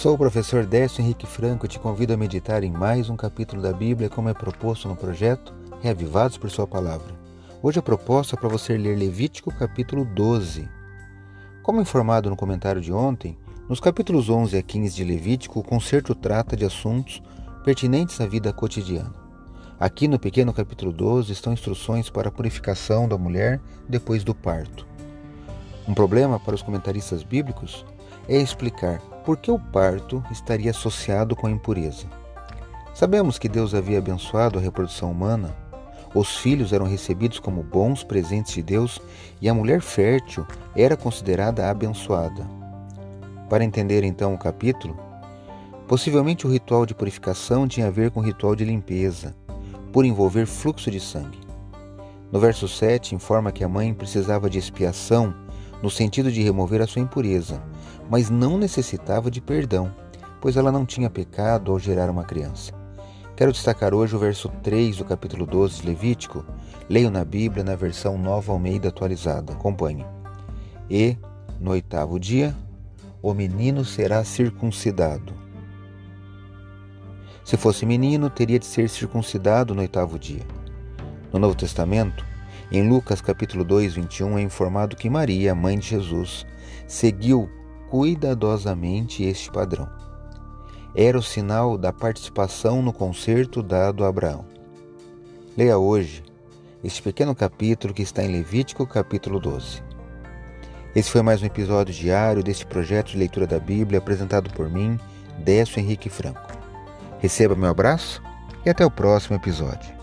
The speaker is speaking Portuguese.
Sou o professor Décio Henrique Franco e te convido a meditar em mais um capítulo da Bíblia como é proposto no projeto Reavivados por Sua Palavra. Hoje a proposta é para você ler Levítico capítulo 12. Como informado no comentário de ontem, nos capítulos 11 a 15 de Levítico, o concerto trata de assuntos pertinentes à vida cotidiana. Aqui no pequeno capítulo 12 estão instruções para a purificação da mulher depois do parto. Um problema para os comentaristas bíblicos é explicar por que o parto estaria associado com a impureza. Sabemos que Deus havia abençoado a reprodução humana, os filhos eram recebidos como bons presentes de Deus e a mulher fértil era considerada abençoada. Para entender então o capítulo, possivelmente o ritual de purificação tinha a ver com o ritual de limpeza, por envolver fluxo de sangue. No verso 7 informa que a mãe precisava de expiação no sentido de remover a sua impureza, mas não necessitava de perdão, pois ela não tinha pecado ao gerar uma criança. Quero destacar hoje o verso 3 do capítulo 12 de Levítico. Leio na Bíblia na versão Nova Almeida atualizada. Acompanhe. E, no oitavo dia, o menino será circuncidado. Se fosse menino, teria de ser circuncidado no oitavo dia. No Novo Testamento, em Lucas capítulo 2, 21, é informado que Maria, mãe de Jesus, seguiu cuidadosamente este padrão. Era o sinal da participação no concerto dado a Abraão. Leia hoje este pequeno capítulo que está em Levítico capítulo 12. Esse foi mais um episódio diário deste projeto de leitura da Bíblia apresentado por mim, Décio Henrique Franco. Receba meu abraço e até o próximo episódio.